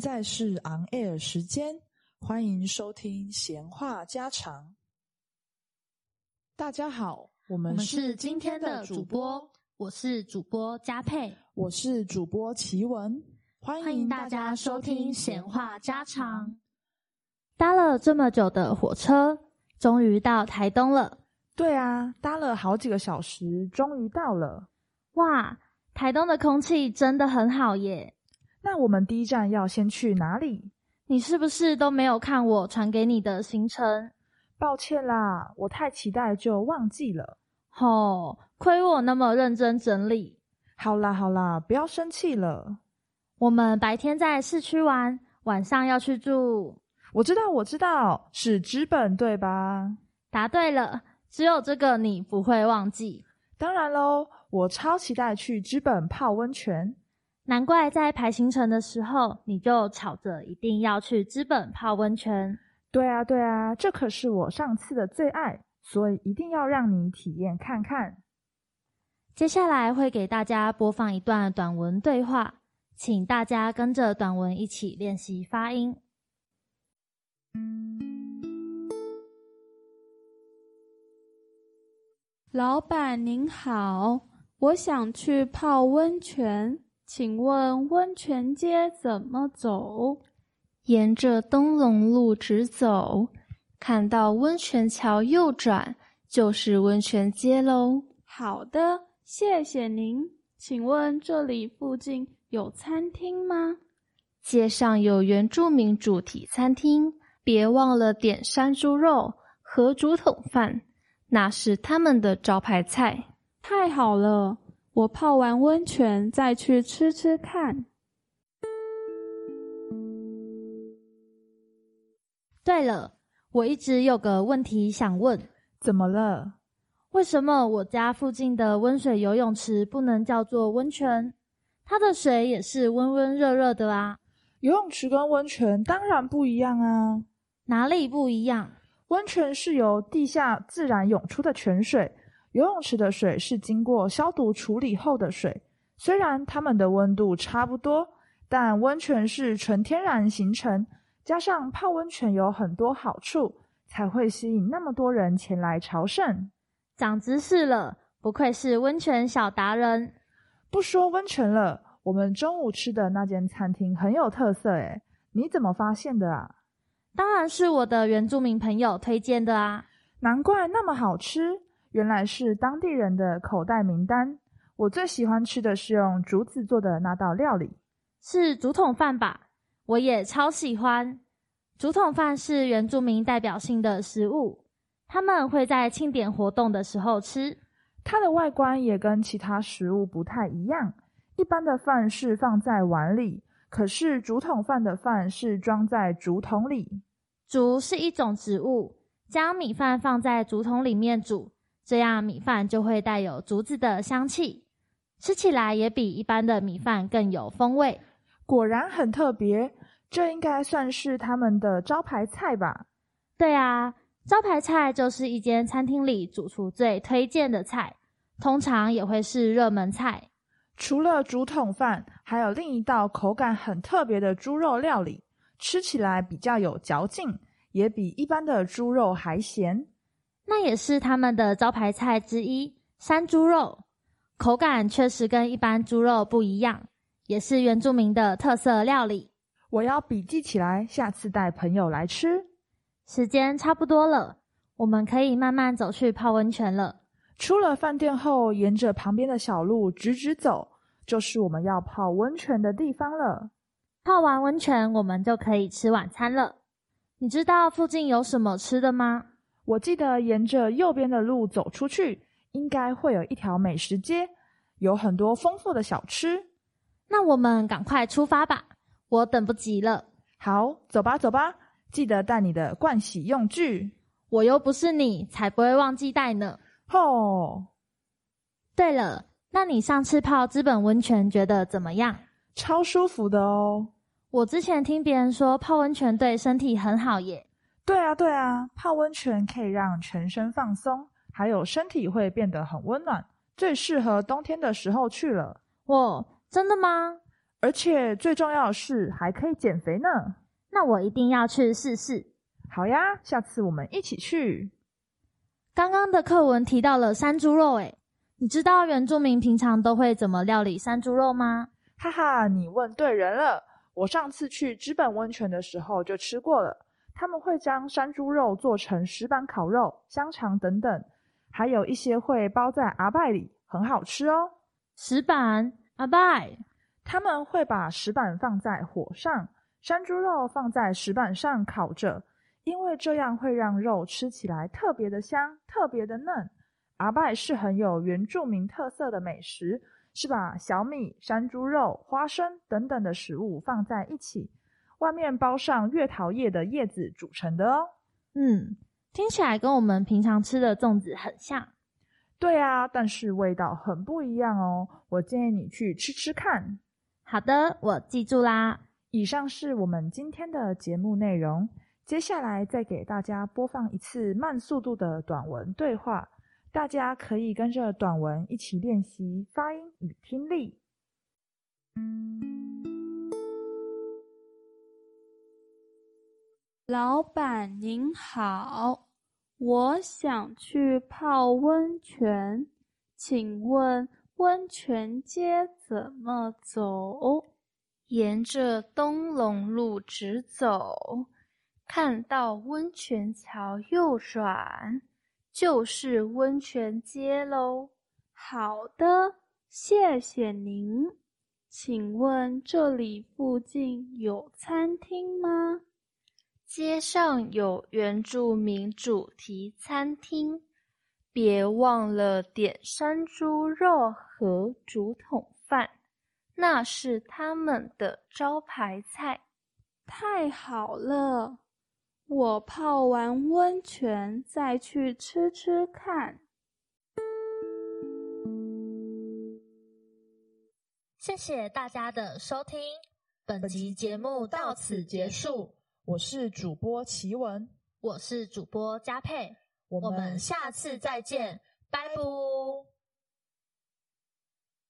在是 on air 时间，欢迎收听闲话家常。大家好，我我们们是今天的主播，我是主播佳佩，我是主播奇文，欢迎大家收听闲话家常。搭了这么久的火车，终于到台东了。对啊，搭了好几个小时，终于到了。哇，台东的空气真的很好耶！那我们第一站要先去哪里？你是不是都没有看我传给你的行程？抱歉啦，我太期待就忘记了。吼、亏我那么认真整理。好啦好啦，不要生气了。我们白天在市区玩，晚上要去住。我知道我知道，是资本对吧？答对了，只有这个你不会忘记。当然喽，我超期待去资本泡温泉。难怪在排行程的时候，你就吵着一定要去资本泡温泉。对啊，对啊，这可是我上次的最爱，所以一定要让你体验看看。接下来会给大家播放一段短文对话，请大家跟着短文一起练习发音。老板您好，我想去泡温泉，请问温泉街怎么走？沿着东龙路直走，看到温泉桥右转，就是温泉街喽。好的，谢谢您。请问这里附近有餐厅吗？街上有原住民主题餐厅，别忘了点山猪肉和竹筒饭，那是他们的招牌菜。太好了，我泡完温泉再去吃吃看。对了，我一直有个问题想问：怎么了？为什么我家附近的温水游泳池不能叫做温泉？它的水也是温温热热的啊，游泳池跟温泉当然不一样啊。哪里不一样？温泉是由地下自然涌出的泉水，游泳池的水是经过消毒处理后的水。虽然它们的温度差不多，但温泉是纯天然形成，加上泡温泉有很多好处，才会吸引那么多人前来朝圣。长知识了，不愧是温泉小达人。不说温泉了，我们中午吃的那间餐厅很有特色诶，你怎么发现的啊？当然是我的原住民朋友推荐的啊！难怪那么好吃，原来是当地人的口袋名单。我最喜欢吃的是用竹子做的那道料理。是竹筒饭吧？我也超喜欢。竹筒饭是原住民代表性的食物，他们会在庆典活动的时候吃。它的外观也跟其他食物不太一样，一般的饭是放在碗里，可是竹筒饭的饭是装在竹筒里。竹是一种植物，将米饭放在竹筒里面煮，这样米饭就会带有竹子的香气，吃起来也比一般的米饭更有风味。果然很特别，这应该算是他们的招牌菜吧？对啊，招牌菜就是一间餐厅里主厨最推荐的菜，通常也会是热门菜。除了竹筒饭，还有另一道口感很特别的猪肉料理，吃起来比较有嚼劲，也比一般的猪肉还咸。那也是他们的招牌菜之一——山猪肉，口感确实跟一般猪肉不一样，也是原住民的特色料理。我要笔记起来，下次带朋友来吃。时间差不多了，我们可以慢慢走去泡温泉了。出了饭店后，沿着旁边的小路直直走，就是我们要泡温泉的地方了。泡完温泉，我们就可以吃晚餐了。你知道附近有什么吃的吗？我记得沿着右边的路走出去，应该会有一条美食街，有很多丰富的小吃。那我们赶快出发吧，我等不及了。好，走吧，走吧，记得带你的盥洗用具。我又不是你，才不会忘记带呢。吼，对了，那你上次泡资本温泉觉得怎么样？超舒服的哦。我之前听别人说泡温泉对身体很好耶。对啊，对啊，泡温泉可以让全身放松，还有身体会变得很温暖，最适合冬天的时候去了。哦，真的吗？而且最重要的是还可以减肥呢。那我一定要去试试。好呀，下次我们一起去。刚刚的课文提到了山猪肉，诶，你知道原住民平常都会怎么料理山猪肉吗？哈哈，你问对人了。我上次去知本温泉的时候就吃过了。他们会将山猪肉做成石板烤肉、香肠等等，还有一些会包在阿拜里，很好吃哦。石板阿拜，他们会把石板放在火上，山猪肉放在石板上烤着，因为这样会让肉吃起来特别的香、特别的嫩。阿拜是很有原住民特色的美食，是把小米、山猪肉、花生等等的食物放在一起。外面包上月桃叶的叶子组成的哦。嗯，听起来跟我们平常吃的粽子很像。对啊，但是味道很不一样哦。我建议你去吃吃看。好的，我记住啦。以上是我们今天的节目内容。接下来再给大家播放一次慢速度的短文对话，大家可以跟着短文一起练习发音与听力。老板您好，我想去泡温泉，请问温泉街怎么走？沿着东龙路直走，看到温泉桥右转，就是温泉街喽。好的，谢谢您。请问这里附近有餐厅吗？街上有原住民主题餐厅，别忘了点山猪肉和竹筒饭，那是他们的招牌菜。太好了，我泡完温泉再去吃吃看。谢谢大家的收听，本集节目到此结束。我是主播奇文，我是主播佳佩，我们下次再见，拜拜。